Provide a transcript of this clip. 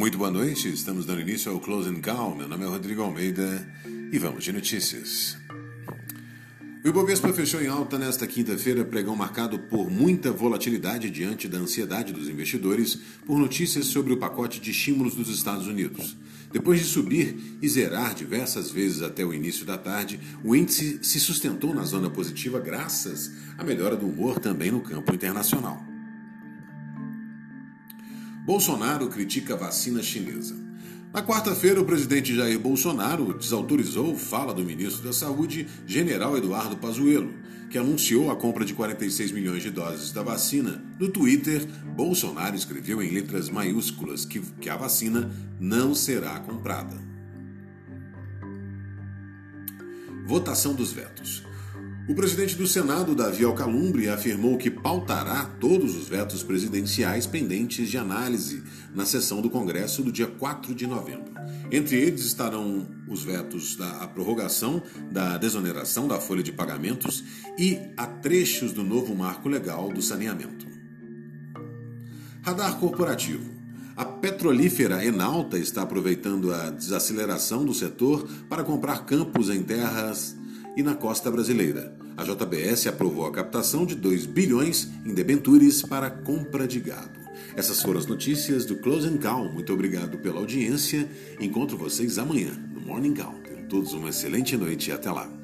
Muito boa noite, estamos dando início ao Close and Call. Meu nome é Rodrigo Almeida e vamos de notícias. O Ibovespa fechou em alta nesta quinta-feira, pregão marcado por muita volatilidade diante da ansiedade dos investidores por notícias sobre o pacote de estímulos dos Estados Unidos. Depois de subir e zerar diversas vezes até o início da tarde, o índice se sustentou na zona positiva graças à melhora do humor também no campo internacional. Bolsonaro critica a vacina chinesa. Na quarta-feira, o presidente Jair Bolsonaro desautorizou fala do ministro da Saúde, general Eduardo Pazuello, que anunciou a compra de 46 milhões de doses da vacina. No Twitter, Bolsonaro escreveu em letras maiúsculas que, que a vacina não será comprada. Votação dos vetos. O presidente do Senado, Davi Alcalumbre, afirmou que pautará todos os vetos presidenciais pendentes de análise na sessão do Congresso do dia 4 de novembro. Entre eles estarão os vetos da prorrogação da desoneração da folha de pagamentos e a trechos do novo marco legal do saneamento. Radar corporativo. A petrolífera Enalta está aproveitando a desaceleração do setor para comprar campos em terras e na costa brasileira. A JBS aprovou a captação de 2 bilhões em debentures para compra de gado. Essas foram as notícias do Close and Call. Muito obrigado pela audiência. Encontro vocês amanhã no Morning Call. Tenham todos uma excelente noite e até lá.